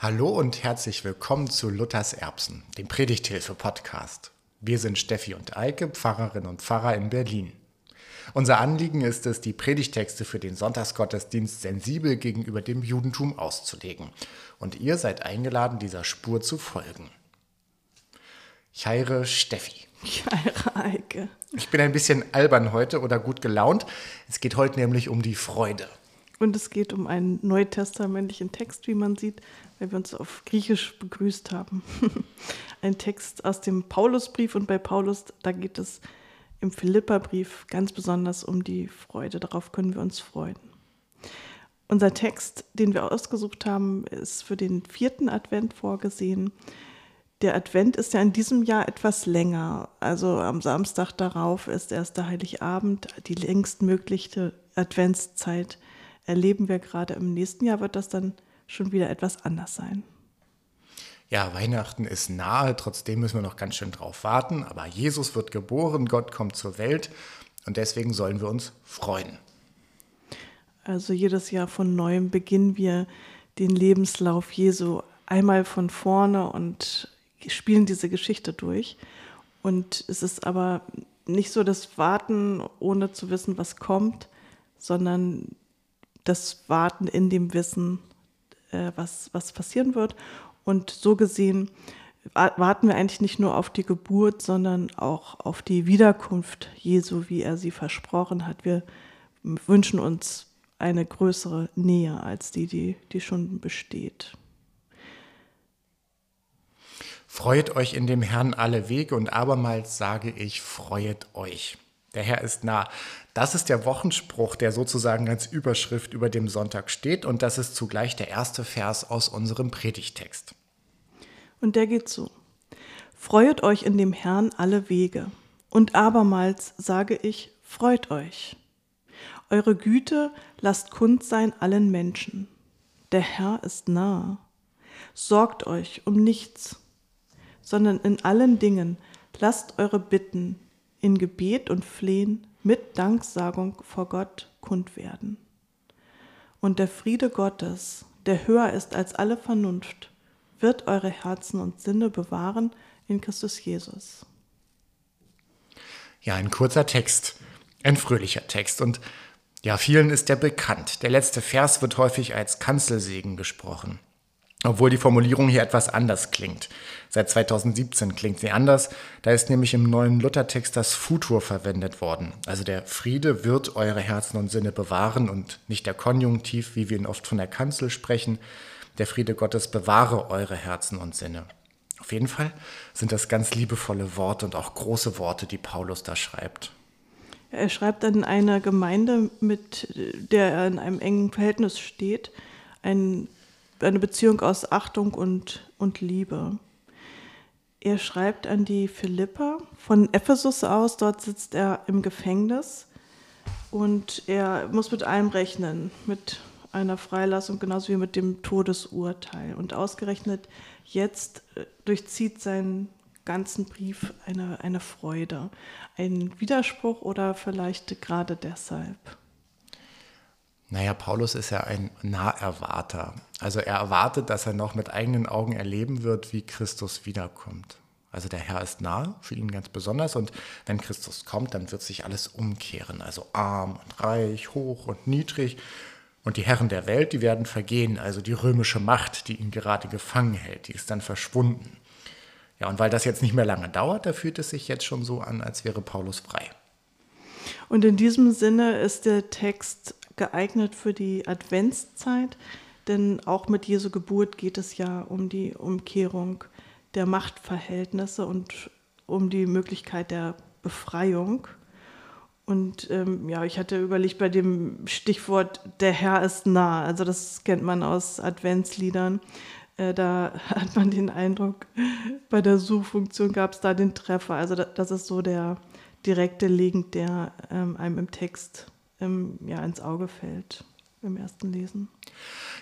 Hallo und herzlich willkommen zu Luthers Erbsen, dem Predigthilfe-Podcast. Wir sind Steffi und Eike, Pfarrerin und Pfarrer in Berlin. Unser Anliegen ist es, die Predigtexte für den Sonntagsgottesdienst sensibel gegenüber dem Judentum auszulegen. Und ihr seid eingeladen, dieser Spur zu folgen. Ich heiere Steffi. Ich heiere Eike. Ich bin ein bisschen albern heute oder gut gelaunt. Es geht heute nämlich um die Freude. Und es geht um einen neutestamentlichen Text, wie man sieht, weil wir uns auf Griechisch begrüßt haben. Ein Text aus dem Paulusbrief und bei Paulus, da geht es im Philipperbrief ganz besonders um die Freude. Darauf können wir uns freuen. Unser Text, den wir ausgesucht haben, ist für den vierten Advent vorgesehen. Der Advent ist ja in diesem Jahr etwas länger. Also am Samstag darauf ist erst der Heiligabend, die längstmögliche Adventszeit erleben wir gerade. Im nächsten Jahr wird das dann schon wieder etwas anders sein. Ja, Weihnachten ist nahe, trotzdem müssen wir noch ganz schön drauf warten. Aber Jesus wird geboren, Gott kommt zur Welt und deswegen sollen wir uns freuen. Also jedes Jahr von neuem beginnen wir den Lebenslauf Jesu einmal von vorne und spielen diese Geschichte durch. Und es ist aber nicht so das Warten, ohne zu wissen, was kommt, sondern das Warten in dem Wissen, äh, was, was passieren wird. Und so gesehen warten wir eigentlich nicht nur auf die Geburt, sondern auch auf die Wiederkunft Jesu, wie er sie versprochen hat. Wir wünschen uns eine größere Nähe als die, die, die schon besteht. Freut euch in dem Herrn alle Wege und abermals sage ich, freuet euch. Der Herr ist nah. Das ist der Wochenspruch, der sozusagen als Überschrift über dem Sonntag steht und das ist zugleich der erste Vers aus unserem Predigtext. Und der geht so. Freuet euch in dem Herrn alle Wege. Und abermals sage ich, freut euch. Eure Güte lasst kund sein allen Menschen. Der Herr ist nah. Sorgt euch um nichts, sondern in allen Dingen lasst eure Bitten in Gebet und Flehen mit Danksagung vor Gott kund werden. Und der Friede Gottes, der höher ist als alle Vernunft, wird eure Herzen und Sinne bewahren in Christus Jesus. Ja, ein kurzer Text, ein fröhlicher Text und ja, vielen ist der bekannt. Der letzte Vers wird häufig als Kanzelsegen gesprochen. Obwohl die Formulierung hier etwas anders klingt. Seit 2017 klingt sie anders. Da ist nämlich im neuen Luthertext das Futur verwendet worden. Also der Friede wird eure Herzen und Sinne bewahren und nicht der Konjunktiv, wie wir ihn oft von der Kanzel sprechen. Der Friede Gottes bewahre eure Herzen und Sinne. Auf jeden Fall sind das ganz liebevolle Worte und auch große Worte, die Paulus da schreibt. Er schreibt an einer Gemeinde, mit der er in einem engen Verhältnis steht, ein eine Beziehung aus Achtung und, und Liebe. Er schreibt an die Philippa von Ephesus aus, dort sitzt er im Gefängnis und er muss mit allem rechnen, mit einer Freilassung genauso wie mit dem Todesurteil. Und ausgerechnet jetzt äh, durchzieht seinen ganzen Brief eine, eine Freude, ein Widerspruch oder vielleicht gerade deshalb. Naja, Paulus ist ja ein Naherwarter. Also er erwartet, dass er noch mit eigenen Augen erleben wird, wie Christus wiederkommt. Also der Herr ist nah, für ihn ganz besonders. Und wenn Christus kommt, dann wird sich alles umkehren. Also arm und reich, hoch und niedrig. Und die Herren der Welt, die werden vergehen. Also die römische Macht, die ihn gerade gefangen hält, die ist dann verschwunden. Ja, und weil das jetzt nicht mehr lange dauert, da fühlt es sich jetzt schon so an, als wäre Paulus frei. Und in diesem Sinne ist der Text geeignet für die Adventszeit, denn auch mit Jesu Geburt geht es ja um die Umkehrung der Machtverhältnisse und um die Möglichkeit der Befreiung. Und ähm, ja, ich hatte überlegt bei dem Stichwort, der Herr ist nah. Also das kennt man aus Adventsliedern. Äh, da hat man den Eindruck, bei der Suchfunktion gab es da den Treffer. Also das, ist so der direkte Link, der ähm, einem im Text ähm, ja, ins Auge fällt im ersten Lesen.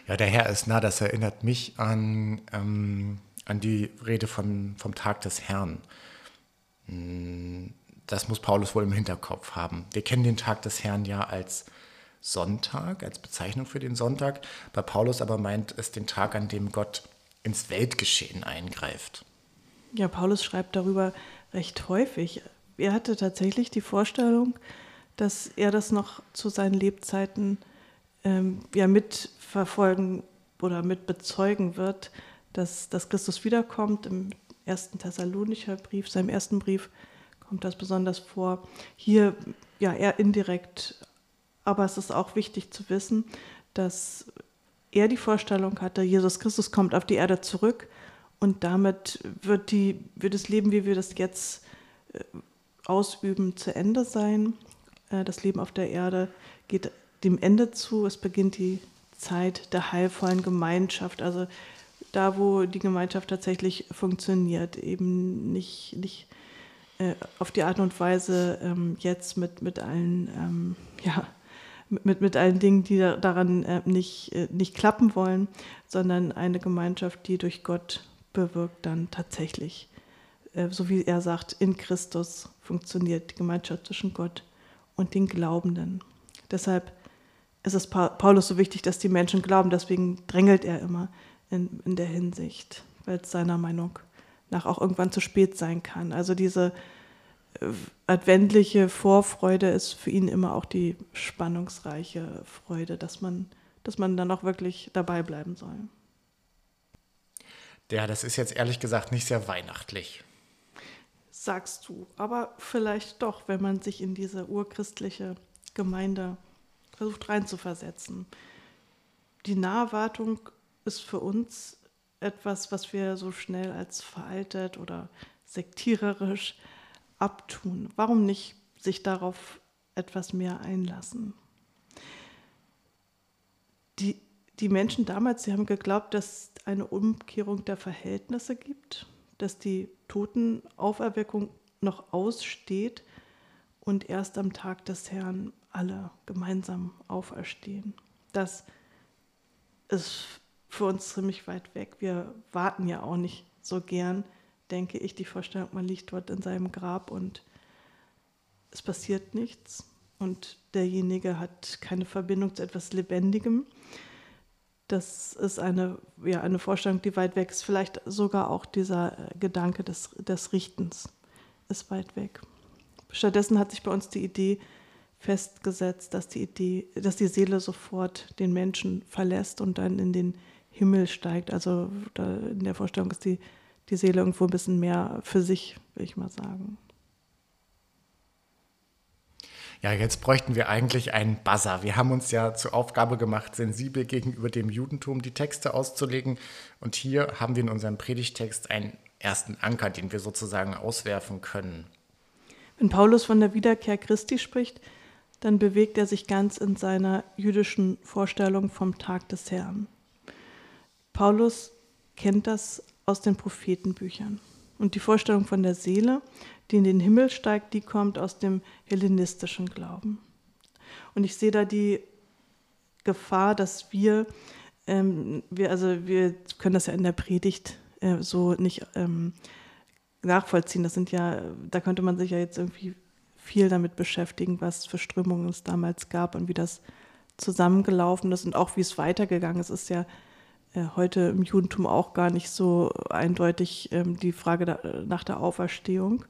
Ja, der Herr ist nah, das erinnert mich an, ähm, an die Rede von, vom Tag des Herrn. Hm, das muss Paulus wohl im Hinterkopf haben. Wir kennen den Tag des Herrn ja als Sonntag, als Bezeichnung für den Sonntag. Bei Paulus aber meint es den Tag, an dem Gott ins Weltgeschehen eingreift. Ja, Paulus schreibt darüber recht häufig. Er hatte tatsächlich die Vorstellung, dass er das noch zu seinen Lebzeiten ähm, ja mitverfolgen oder mitbezeugen wird, dass, dass Christus wiederkommt. Im ersten Thessalonicher Brief, seinem ersten Brief, kommt das besonders vor. Hier ja eher indirekt, aber es ist auch wichtig zu wissen, dass er die Vorstellung hatte, Jesus Christus kommt auf die Erde zurück und damit wird, die, wird das Leben, wie wir das jetzt äh, ausüben, zu Ende sein. Äh, das Leben auf der Erde geht dem Ende zu. Es beginnt die Zeit der heilvollen Gemeinschaft, also da, wo die Gemeinschaft tatsächlich funktioniert, eben nicht, nicht äh, auf die Art und Weise ähm, jetzt mit, mit allen, ähm, ja, mit, mit allen Dingen, die da, daran äh, nicht, äh, nicht klappen wollen, sondern eine Gemeinschaft, die durch Gott bewirkt, dann tatsächlich, äh, so wie er sagt, in Christus funktioniert die Gemeinschaft zwischen Gott und den Glaubenden. Deshalb ist es Paulus so wichtig, dass die Menschen glauben. Deswegen drängelt er immer in, in der Hinsicht, weil es seiner Meinung nach auch irgendwann zu spät sein kann. Also diese äh, adventliche Vorfreude ist für ihn immer auch die spannungsreiche Freude, dass man, dass man dann auch wirklich dabei bleiben soll. Ja, das ist jetzt ehrlich gesagt nicht sehr weihnachtlich. Sagst du, aber vielleicht doch, wenn man sich in diese urchristliche Gemeinde versucht reinzuversetzen. Die Naherwartung ist für uns etwas, was wir so schnell als veraltet oder sektiererisch abtun. Warum nicht sich darauf etwas mehr einlassen? Die, die Menschen damals, sie haben geglaubt, dass es eine Umkehrung der Verhältnisse gibt, dass die Totenauferweckung noch aussteht und erst am Tag des Herrn alle gemeinsam auferstehen. Das ist für uns ziemlich weit weg. Wir warten ja auch nicht so gern, denke ich, die Vorstellung, man liegt dort in seinem Grab und es passiert nichts und derjenige hat keine Verbindung zu etwas Lebendigem. Das ist eine, ja, eine Vorstellung, die weit weg ist. Vielleicht sogar auch dieser Gedanke des, des Richtens ist weit weg. Stattdessen hat sich bei uns die Idee festgesetzt, dass die Idee, dass die Seele sofort den Menschen verlässt und dann in den Himmel steigt. Also in der Vorstellung ist die, die Seele irgendwo ein bisschen mehr für sich, will ich mal sagen. Ja, jetzt bräuchten wir eigentlich einen Buzzer. Wir haben uns ja zur Aufgabe gemacht, sensibel gegenüber dem Judentum die Texte auszulegen. Und hier haben wir in unserem Predigtext einen ersten Anker, den wir sozusagen auswerfen können. Wenn Paulus von der Wiederkehr Christi spricht, dann bewegt er sich ganz in seiner jüdischen Vorstellung vom Tag des Herrn. Paulus kennt das aus den Prophetenbüchern. Und die Vorstellung von der Seele, die in den Himmel steigt, die kommt aus dem hellenistischen Glauben. Und ich sehe da die Gefahr, dass wir, ähm, wir also wir können das ja in der Predigt äh, so nicht ähm, nachvollziehen. Das sind ja, da könnte man sich ja jetzt irgendwie viel damit beschäftigen, was für Strömungen es damals gab und wie das zusammengelaufen ist und auch wie es weitergegangen ist. Ist ja äh, heute im Judentum auch gar nicht so eindeutig ähm, die Frage da, nach der Auferstehung.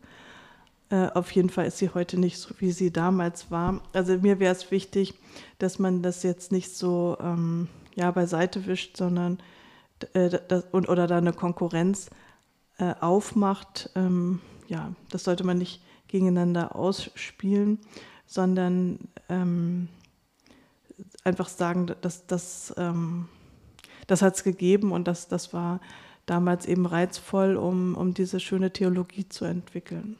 Äh, auf jeden Fall ist sie heute nicht so, wie sie damals war. Also mir wäre es wichtig, dass man das jetzt nicht so ähm, ja, beiseite wischt, sondern äh, das, und, oder da eine Konkurrenz äh, aufmacht. Ähm, ja, das sollte man nicht gegeneinander ausspielen, sondern ähm, einfach sagen, dass das, ähm, das hat es gegeben und das, das war damals eben reizvoll, um, um diese schöne Theologie zu entwickeln.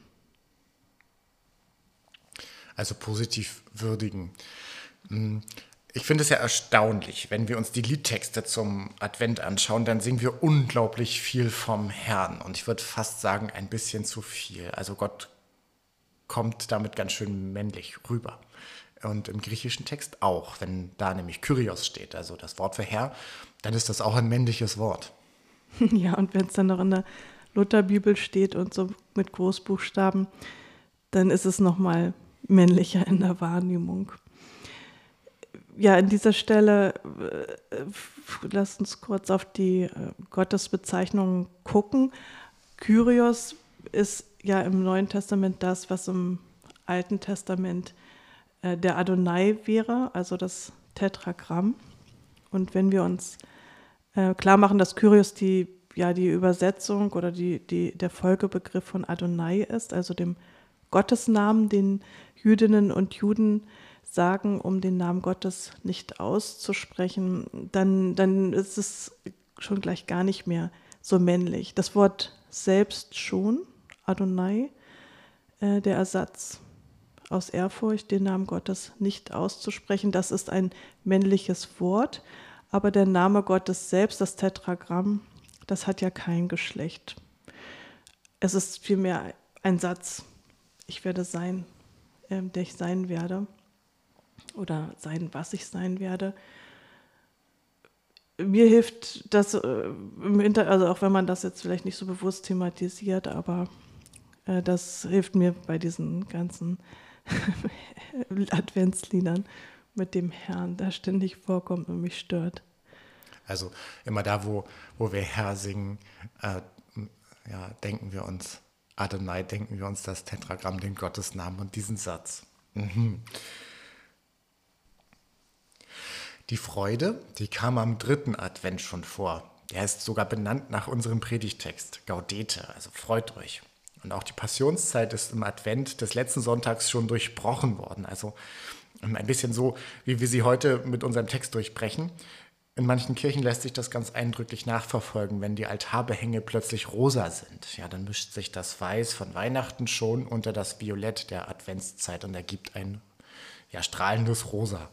Also positiv würdigen. Hm, ich finde es ja erstaunlich, wenn wir uns die Liedtexte zum Advent anschauen, dann singen wir unglaublich viel vom Herrn. Und ich würde fast sagen, ein bisschen zu viel. Also Gott kommt damit ganz schön männlich rüber. Und im griechischen Text auch, wenn da nämlich Kyrios steht, also das Wort für Herr, dann ist das auch ein männliches Wort. Ja, und wenn es dann noch in der Lutherbibel steht und so mit Großbuchstaben, dann ist es nochmal männlicher in der Wahrnehmung. ja, an dieser Stelle äh, lasst uns kurz auf die äh, Gottesbezeichnungen gucken. Kyrios ist ja im Neuen Testament das, was im Alten Testament äh, der Adonai wäre, also das Tetragramm. Und wenn wir uns äh, klar machen, dass Kyrios die, ja, die Übersetzung oder die, die, der Folgebegriff von Adonai ist, also dem Gottesnamen, den Jüdinnen und Juden sagen, um den Namen Gottes nicht auszusprechen, dann, dann ist es schon gleich gar nicht mehr so männlich. Das Wort selbst schon, Adonai, äh, der Ersatz aus Ehrfurcht, den Namen Gottes nicht auszusprechen, das ist ein männliches Wort, aber der Name Gottes selbst, das Tetragramm, das hat ja kein Geschlecht. Es ist vielmehr ein Satz, ich werde sein, äh, der ich sein werde oder sein, was ich sein werde. Mir hilft das äh, im Hinter, also auch wenn man das jetzt vielleicht nicht so bewusst thematisiert, aber äh, das hilft mir bei diesen ganzen Adventsliedern mit dem Herrn, der ständig vorkommt und mich stört. Also immer da, wo, wo wir Herr singen, äh, ja, denken wir uns Adonai, denken wir uns das Tetragramm, den Gottesnamen und diesen Satz. Mhm. Die Freude, die kam am dritten Advent schon vor. Der ist sogar benannt nach unserem Predigtext, Gaudete, also freut euch. Und auch die Passionszeit ist im Advent des letzten Sonntags schon durchbrochen worden. Also ein bisschen so, wie wir sie heute mit unserem Text durchbrechen. In manchen Kirchen lässt sich das ganz eindrücklich nachverfolgen, wenn die Altarbehänge plötzlich rosa sind. Ja, dann mischt sich das Weiß von Weihnachten schon unter das Violett der Adventszeit und ergibt ein ja, strahlendes Rosa.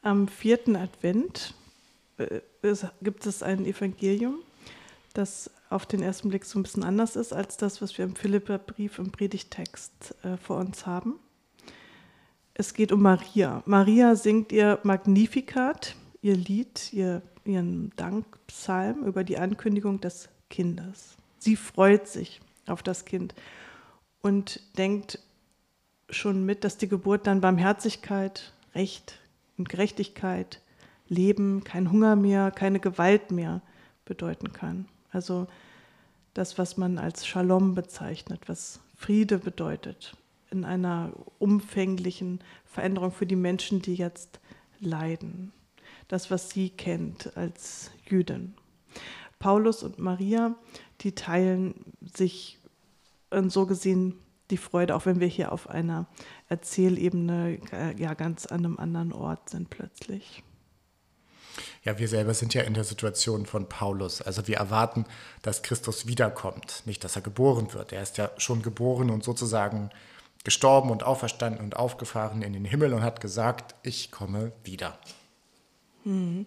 Am vierten Advent äh, gibt es ein Evangelium, das auf den ersten Blick so ein bisschen anders ist als das, was wir im Philipperbrief im Predigtext äh, vor uns haben. Es geht um Maria. Maria singt ihr Magnificat, ihr Lied, ihr, ihren Dankpsalm über die Ankündigung des Kindes. Sie freut sich auf das Kind und denkt schon mit, dass die Geburt dann Barmherzigkeit, Recht und Gerechtigkeit, Leben, kein Hunger mehr, keine Gewalt mehr bedeuten kann. Also das, was man als Shalom bezeichnet, was Friede bedeutet, in einer umfänglichen Veränderung für die Menschen, die jetzt leiden. Das, was sie kennt als Jüdin. Paulus und Maria, die teilen sich so gesehen die Freude, auch wenn wir hier auf einer Erzählebene äh, ja ganz an einem anderen Ort sind plötzlich. Ja, wir selber sind ja in der Situation von Paulus. Also wir erwarten, dass Christus wiederkommt, nicht, dass er geboren wird. Er ist ja schon geboren und sozusagen gestorben und auferstanden und aufgefahren in den Himmel und hat gesagt, ich komme wieder. Hm.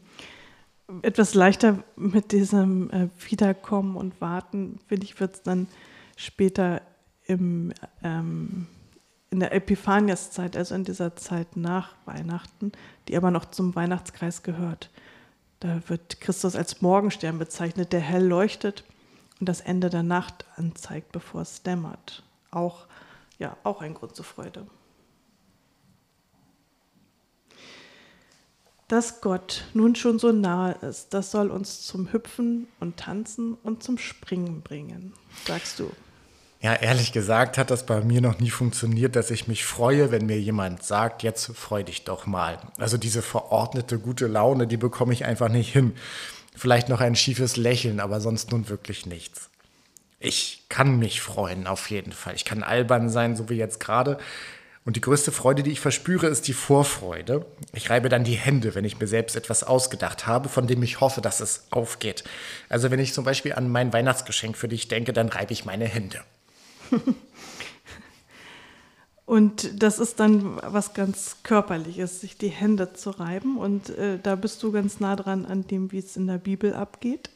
Etwas leichter mit diesem äh, Wiederkommen und Warten, finde ich, wird es dann später im, ähm, in der Epiphaniaszeit, also in dieser Zeit nach Weihnachten, die aber noch zum Weihnachtskreis gehört. Da wird Christus als Morgenstern bezeichnet, der hell leuchtet und das Ende der Nacht anzeigt, bevor es dämmert. Auch, ja, auch ein Grund zur Freude. Dass Gott nun schon so nahe ist, das soll uns zum Hüpfen und Tanzen und zum Springen bringen, sagst du. Ja, ehrlich gesagt hat das bei mir noch nie funktioniert, dass ich mich freue, wenn mir jemand sagt, jetzt freu dich doch mal. Also diese verordnete gute Laune, die bekomme ich einfach nicht hin. Vielleicht noch ein schiefes Lächeln, aber sonst nun wirklich nichts. Ich kann mich freuen, auf jeden Fall. Ich kann albern sein, so wie jetzt gerade. Und die größte Freude, die ich verspüre, ist die Vorfreude. Ich reibe dann die Hände, wenn ich mir selbst etwas ausgedacht habe, von dem ich hoffe, dass es aufgeht. Also wenn ich zum Beispiel an mein Weihnachtsgeschenk für dich denke, dann reibe ich meine Hände. Und das ist dann was ganz Körperliches, sich die Hände zu reiben. Und äh, da bist du ganz nah dran an dem, wie es in der Bibel abgeht.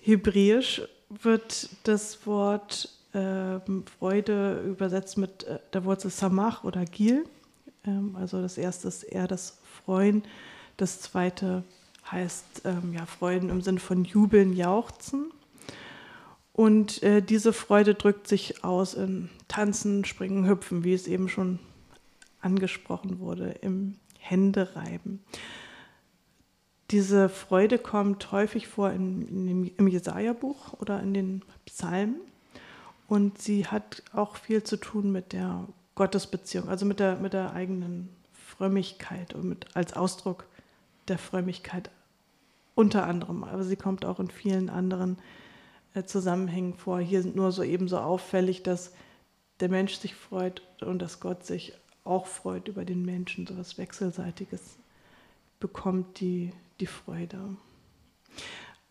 Hebräisch wird das Wort äh, Freude übersetzt mit äh, der Wurzel Samach oder Gil. Ähm, also das erste ist eher das Freuen. Das zweite heißt ähm, ja, Freuden im Sinne von Jubeln, Jauchzen. Und äh, diese Freude drückt sich aus in Tanzen, Springen, Hüpfen, wie es eben schon angesprochen wurde im Händereiben. Diese Freude kommt häufig vor in, in dem, im Jesaja-Buch oder in den Psalmen. Und sie hat auch viel zu tun mit der Gottesbeziehung, also mit der, mit der eigenen Frömmigkeit und mit, als Ausdruck der Frömmigkeit unter anderem. Aber sie kommt auch in vielen anderen äh, Zusammenhängen vor. Hier sind nur so ebenso auffällig, dass der Mensch sich freut und dass Gott sich auch freut über den Menschen, so etwas Wechselseitiges bekommt die, die Freude.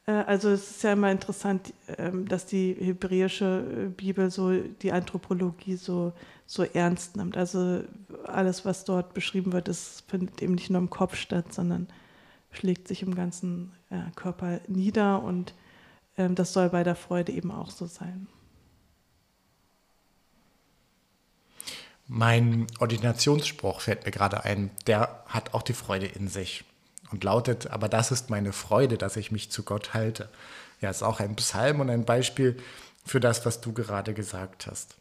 Äh, also es ist ja immer interessant, ähm, dass die hebräische äh, Bibel so die Anthropologie so, so ernst nimmt. Also alles, was dort beschrieben wird, das findet eben nicht nur im Kopf statt, sondern schlägt sich im ganzen äh, Körper nieder und ähm, das soll bei der Freude eben auch so sein. Mein Ordinationsspruch fällt mir gerade ein, der hat auch die Freude in sich und lautet, aber das ist meine Freude, dass ich mich zu Gott halte. Ja, ist auch ein Psalm und ein Beispiel für das, was du gerade gesagt hast.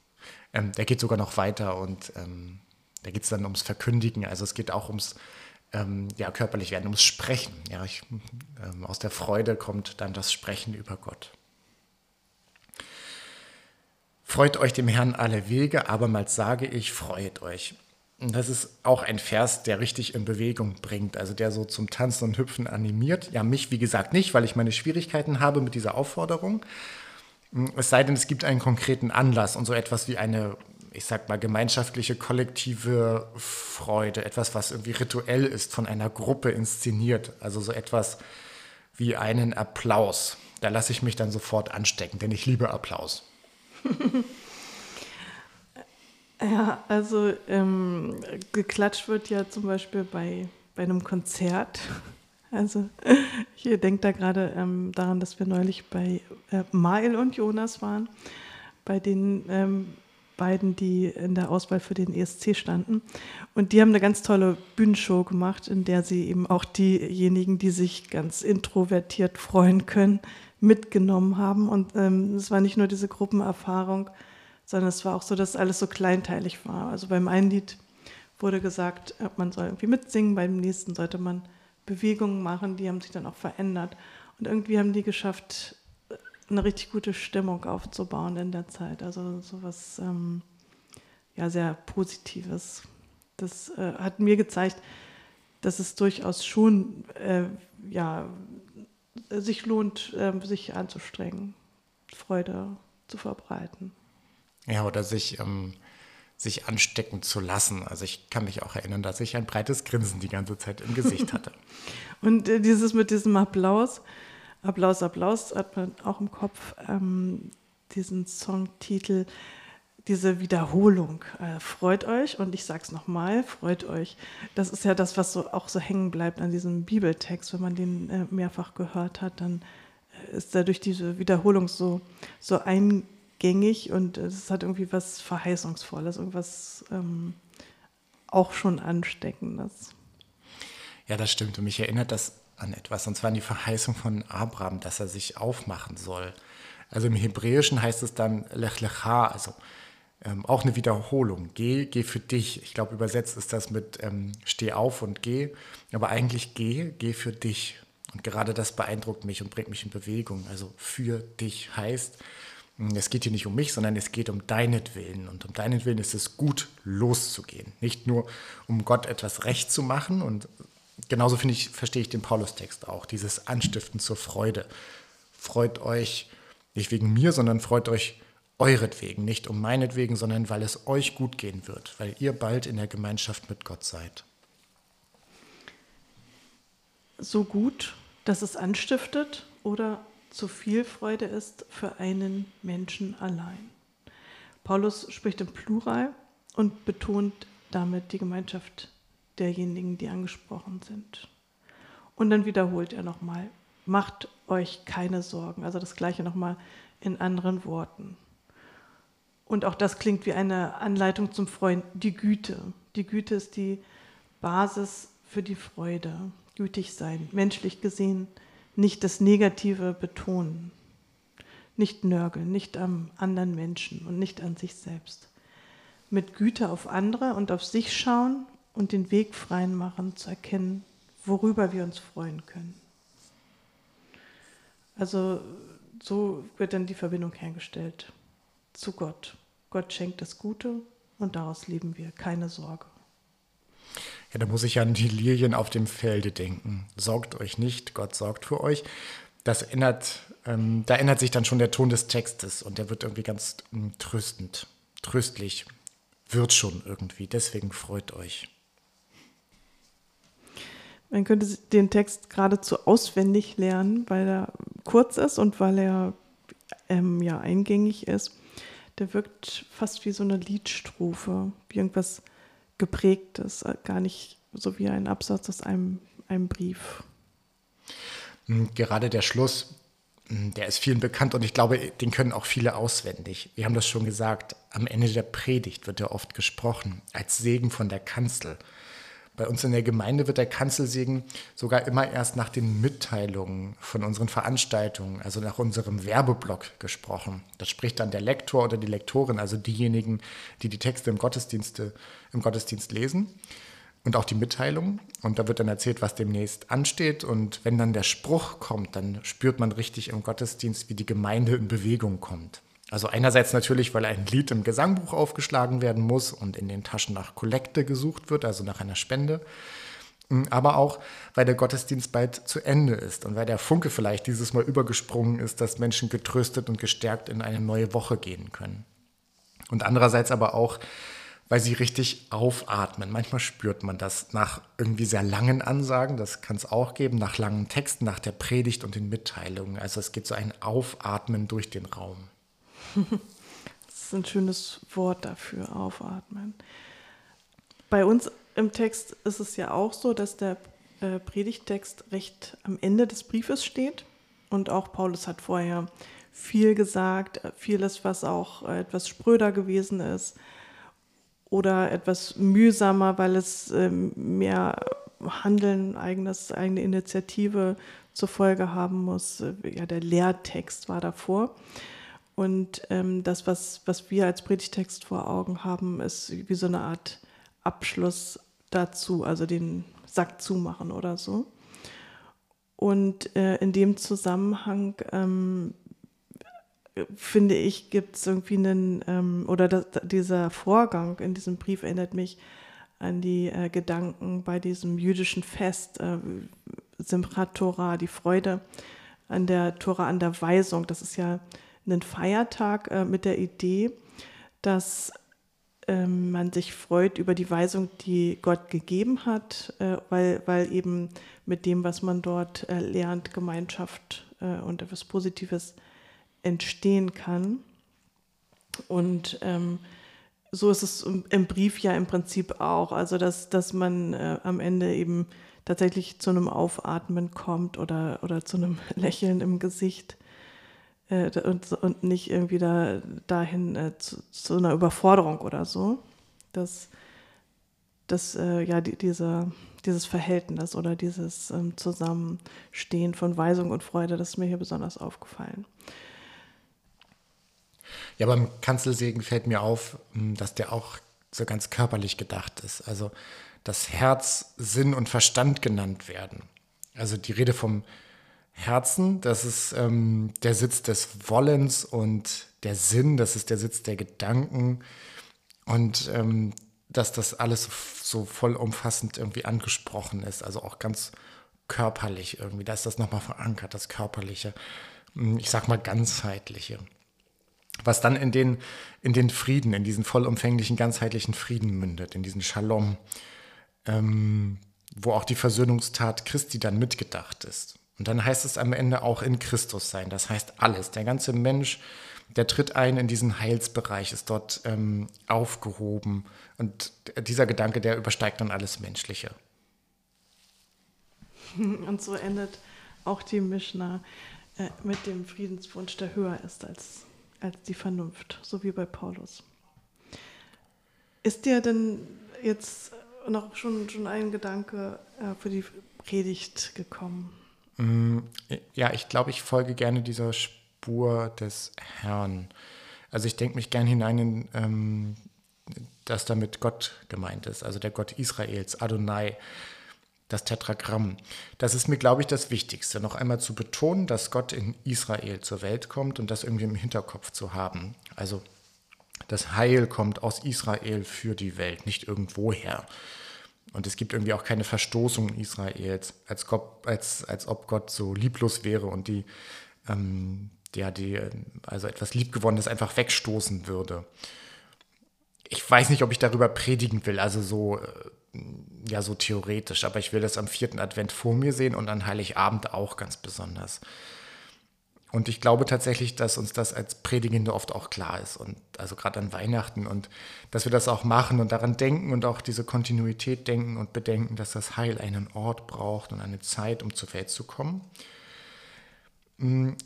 Ähm, der geht sogar noch weiter und ähm, da geht es dann ums Verkündigen. Also es geht auch ums ähm, ja, körperlich werden, ums Sprechen. Ja, ich, ähm, aus der Freude kommt dann das Sprechen über Gott. Freut euch dem Herrn alle Wege, abermals sage ich, freut euch. Das ist auch ein Vers, der richtig in Bewegung bringt, also der so zum Tanzen und Hüpfen animiert. Ja, mich wie gesagt nicht, weil ich meine Schwierigkeiten habe mit dieser Aufforderung. Es sei denn, es gibt einen konkreten Anlass und so etwas wie eine, ich sag mal, gemeinschaftliche, kollektive Freude, etwas, was irgendwie rituell ist, von einer Gruppe inszeniert. Also so etwas wie einen Applaus. Da lasse ich mich dann sofort anstecken, denn ich liebe Applaus. Ja, also ähm, geklatscht wird ja zum Beispiel bei, bei einem Konzert. Also ich denke da gerade ähm, daran, dass wir neulich bei äh, Mael und Jonas waren, bei den ähm, beiden, die in der Auswahl für den ESC standen. Und die haben eine ganz tolle Bühnenshow gemacht, in der sie eben auch diejenigen, die sich ganz introvertiert freuen können, mitgenommen haben. Und ähm, es war nicht nur diese Gruppenerfahrung, sondern es war auch so, dass alles so kleinteilig war. Also beim einen Lied wurde gesagt, äh, man soll irgendwie mitsingen, beim nächsten sollte man Bewegungen machen, die haben sich dann auch verändert. Und irgendwie haben die geschafft, eine richtig gute Stimmung aufzubauen in der Zeit. Also sowas ähm, ja, sehr Positives. Das äh, hat mir gezeigt, dass es durchaus schon äh, ja, sich lohnt, äh, sich anzustrengen, Freude zu verbreiten. Ja, oder sich, ähm, sich anstecken zu lassen. Also ich kann mich auch erinnern, dass ich ein breites Grinsen die ganze Zeit im Gesicht hatte. Und äh, dieses mit diesem Applaus, Applaus, Applaus, hat man auch im Kopf ähm, diesen Songtitel, diese Wiederholung. Äh, freut euch, und ich sage es nochmal, freut euch. Das ist ja das, was so, auch so hängen bleibt an diesem Bibeltext. Wenn man den äh, mehrfach gehört hat, dann äh, ist er durch diese Wiederholung so, so ein gängig und es hat irgendwie was Verheißungsvolles, irgendwas ähm, auch schon Ansteckendes. Ja, das stimmt. Und mich erinnert das an etwas, und zwar an die Verheißung von Abraham, dass er sich aufmachen soll. Also im Hebräischen heißt es dann Lech Lecha, also ähm, auch eine Wiederholung. Geh, geh für dich. Ich glaube, übersetzt ist das mit ähm, Steh auf und geh. Aber eigentlich geh, geh für dich. Und gerade das beeindruckt mich und bringt mich in Bewegung. Also für dich heißt, es geht hier nicht um mich, sondern es geht um deinetwillen. Und um deinetwillen ist es gut, loszugehen. Nicht nur, um Gott etwas recht zu machen. Und genauso finde ich, verstehe ich den Paulus-Text auch. Dieses Anstiften zur Freude. Freut euch nicht wegen mir, sondern freut euch euretwegen. Nicht um meinetwegen, sondern weil es euch gut gehen wird. Weil ihr bald in der Gemeinschaft mit Gott seid. So gut, dass es anstiftet oder zu viel Freude ist für einen Menschen allein. Paulus spricht im Plural und betont damit die Gemeinschaft derjenigen, die angesprochen sind. Und dann wiederholt er nochmal, macht euch keine Sorgen. Also das gleiche nochmal in anderen Worten. Und auch das klingt wie eine Anleitung zum Freund, die Güte. Die Güte ist die Basis für die Freude. Gütig sein, menschlich gesehen, nicht das Negative betonen, nicht nörgeln, nicht am anderen Menschen und nicht an sich selbst. mit Güte auf andere und auf sich schauen und den Weg freien machen, zu erkennen, worüber wir uns freuen können. Also so wird dann die Verbindung hergestellt zu Gott. Gott schenkt das Gute und daraus leben wir. Keine Sorge. Ja, da muss ich an die Lilien auf dem Felde denken. Sorgt euch nicht, Gott sorgt für euch. Das ändert, ähm, da ändert sich dann schon der Ton des Textes und der wird irgendwie ganz ähm, tröstend, tröstlich. Wird schon irgendwie. Deswegen freut euch. Man könnte den Text geradezu auswendig lernen, weil er kurz ist und weil er ähm, ja eingängig ist. Der wirkt fast wie so eine Liedstrophe, wie irgendwas geprägtes, gar nicht so wie ein Absatz aus einem, einem Brief. Hm, gerade der Schluss, hm, der ist vielen bekannt und ich glaube, den können auch viele auswendig. Wir haben das schon gesagt, am Ende der Predigt wird ja oft gesprochen, als Segen von der Kanzel. Bei uns in der Gemeinde wird der Kanzelsegen sogar immer erst nach den Mitteilungen von unseren Veranstaltungen, also nach unserem Werbeblock gesprochen. Das spricht dann der Lektor oder die Lektorin, also diejenigen, die die Texte im, Gottesdienste, im Gottesdienst lesen und auch die Mitteilungen. Und da wird dann erzählt, was demnächst ansteht. Und wenn dann der Spruch kommt, dann spürt man richtig im Gottesdienst, wie die Gemeinde in Bewegung kommt. Also einerseits natürlich, weil ein Lied im Gesangbuch aufgeschlagen werden muss und in den Taschen nach Kollekte gesucht wird, also nach einer Spende. Mm, aber auch, weil der Gottesdienst bald zu Ende ist und weil der Funke vielleicht dieses Mal übergesprungen ist, dass Menschen getröstet und gestärkt in eine neue Woche gehen können. Und andererseits aber auch, weil sie richtig aufatmen. Manchmal spürt man das nach irgendwie sehr langen Ansagen, das kann es auch geben, nach langen Texten, nach der Predigt und den Mitteilungen. Also es geht so ein Aufatmen durch den Raum. Das ist ein schönes Wort dafür, aufatmen. Bei uns im Text ist es ja auch so, dass der äh, Predigtext recht am Ende des Briefes steht. Und auch Paulus hat vorher viel gesagt, vieles, was auch etwas spröder gewesen ist oder etwas mühsamer, weil es ähm, mehr Handeln, eigenes, eigene Initiative zur Folge haben muss. Ja, der Lehrtext war davor. Und ähm, das, was, was wir als Predigtext vor Augen haben, ist wie so eine Art Abschluss dazu, also den Sack zumachen oder so. Und äh, in dem Zusammenhang ähm, finde ich, gibt es irgendwie einen, ähm, oder das, dieser Vorgang in diesem Brief erinnert mich an die äh, Gedanken bei diesem jüdischen Fest, äh, Simchat Torah, die Freude an der Tora, an der Weisung. Das ist ja einen Feiertag äh, mit der Idee, dass ähm, man sich freut über die Weisung, die Gott gegeben hat, äh, weil, weil eben mit dem, was man dort äh, lernt, Gemeinschaft äh, und etwas Positives entstehen kann. Und ähm, so ist es im Brief ja im Prinzip auch, also dass, dass man äh, am Ende eben tatsächlich zu einem Aufatmen kommt oder, oder zu einem Lächeln im Gesicht äh, und, und nicht irgendwie da, dahin äh, zu, zu, einer Überforderung oder so. Dass, dass äh, ja die, diese, dieses Verhältnis oder dieses ähm, Zusammenstehen von Weisung und Freude, das ist mir hier besonders aufgefallen. Ja, beim Kanzelsegen fällt mir auf, hm, dass der auch so ganz körperlich gedacht ist. Also dass Herz, Sinn und Verstand genannt werden. Also die Rede vom Herzen, das ist ähm, der Sitz des Wollens und der Sinn, das ist der Sitz der Gedanken und ähm, dass das alles so vollumfassend irgendwie angesprochen ist, also auch ganz körperlich irgendwie. Da ist das nochmal verankert, das Körperliche, hm, ich sag mal ganzheitliche. Was dann in den, in den Frieden, in diesen vollumfänglichen, ganzheitlichen Frieden mündet, in diesen Shalom, ähm, wo auch die Versöhnungstat Christi dann mitgedacht ist. Und dann heißt es am Ende auch in Christus sein. Das heißt alles. Der ganze Mensch, der tritt ein in diesen Heilsbereich, ist dort ähm, aufgehoben. Und dieser Gedanke, der übersteigt dann alles Menschliche. Und so endet auch die Mishnah äh, mit dem Friedenswunsch, der höher ist als, als die Vernunft, so wie bei Paulus. Ist dir denn jetzt noch schon, schon ein Gedanke äh, für die Predigt gekommen? Mm, ja, ich glaube, ich folge gerne dieser Spur des Herrn. Also ich denke mich gern hinein in ähm, dass damit Gott gemeint ist, also der Gott Israels, Adonai, das Tetragramm. Das ist mir, glaube ich, das Wichtigste, noch einmal zu betonen, dass Gott in Israel zur Welt kommt und das irgendwie im Hinterkopf zu haben. Also das Heil kommt aus Israel für die Welt, nicht irgendwoher. Und es gibt irgendwie auch keine Verstoßung Israels, als, Gott, als, als ob Gott so lieblos wäre und die, ähm, ja, die, also etwas Liebgewonnenes einfach wegstoßen würde. Ich weiß nicht, ob ich darüber predigen will, also so, äh, ja, so theoretisch, aber ich will das am vierten Advent vor mir sehen und an Heiligabend auch ganz besonders. Und ich glaube tatsächlich, dass uns das als Predigende oft auch klar ist. Und also gerade an Weihnachten und dass wir das auch machen und daran denken und auch diese Kontinuität denken und bedenken, dass das Heil einen Ort braucht und eine Zeit, um zur Welt zu kommen. Hm,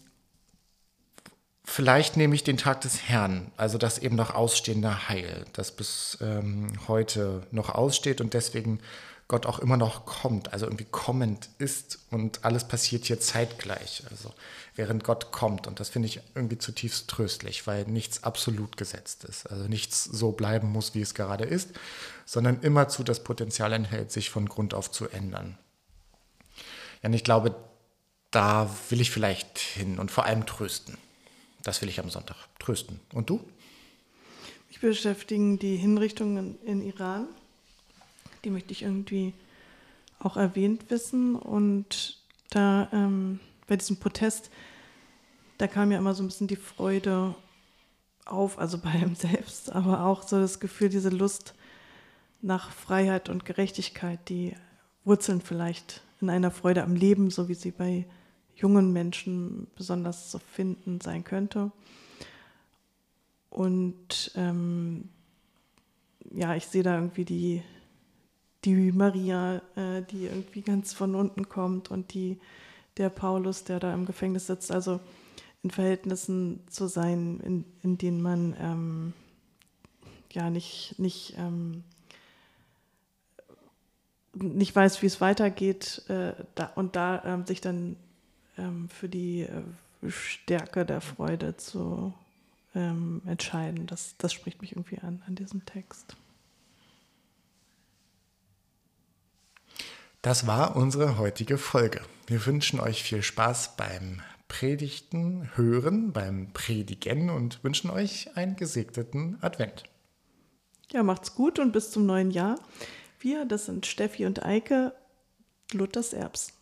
vielleicht nehme ich den Tag des Herrn, also das eben noch ausstehende Heil, das bis ähm, heute noch aussteht und deswegen Gott auch immer noch kommt, also irgendwie kommend ist und alles passiert hier zeitgleich, also während Gott kommt. Und das finde ich irgendwie zutiefst tröstlich, weil nichts absolut gesetzt ist, also nichts so bleiben muss, wie es gerade ist, sondern immerzu das Potenzial enthält, sich von Grund auf zu ändern. Ja, und ich glaube, da will ich vielleicht hin und vor allem trösten. Das will ich am Sonntag trösten. Und du? Mich beschäftigen die Hinrichtungen in Iran die möchte ich irgendwie auch erwähnt wissen. Und da ähm, bei diesem Protest, da kam ja immer so ein bisschen die Freude auf, also bei ihm selbst, aber auch so das Gefühl, diese Lust nach Freiheit und Gerechtigkeit, die wurzeln vielleicht in einer Freude am Leben, so wie sie bei jungen Menschen besonders zu finden sein könnte. Und ähm, ja, ich sehe da irgendwie die, die Maria, äh, die irgendwie ganz von unten kommt und die, der Paulus, der da im Gefängnis sitzt, also in Verhältnissen zu sein, in, in denen man ähm, ja nicht, nicht, ähm, nicht weiß, wie es weitergeht äh, da, und da ähm, sich dann ähm, für die äh, Stärke der Freude zu ähm, entscheiden. Das, das spricht mich irgendwie an, an diesem Text. Das war unsere heutige Folge. Wir wünschen euch viel Spaß beim Predigten, Hören, beim Predigen und wünschen euch einen gesegneten Advent. Ja, macht's gut und bis zum neuen Jahr. Wir, das sind Steffi und Eike, Luthers Erbs.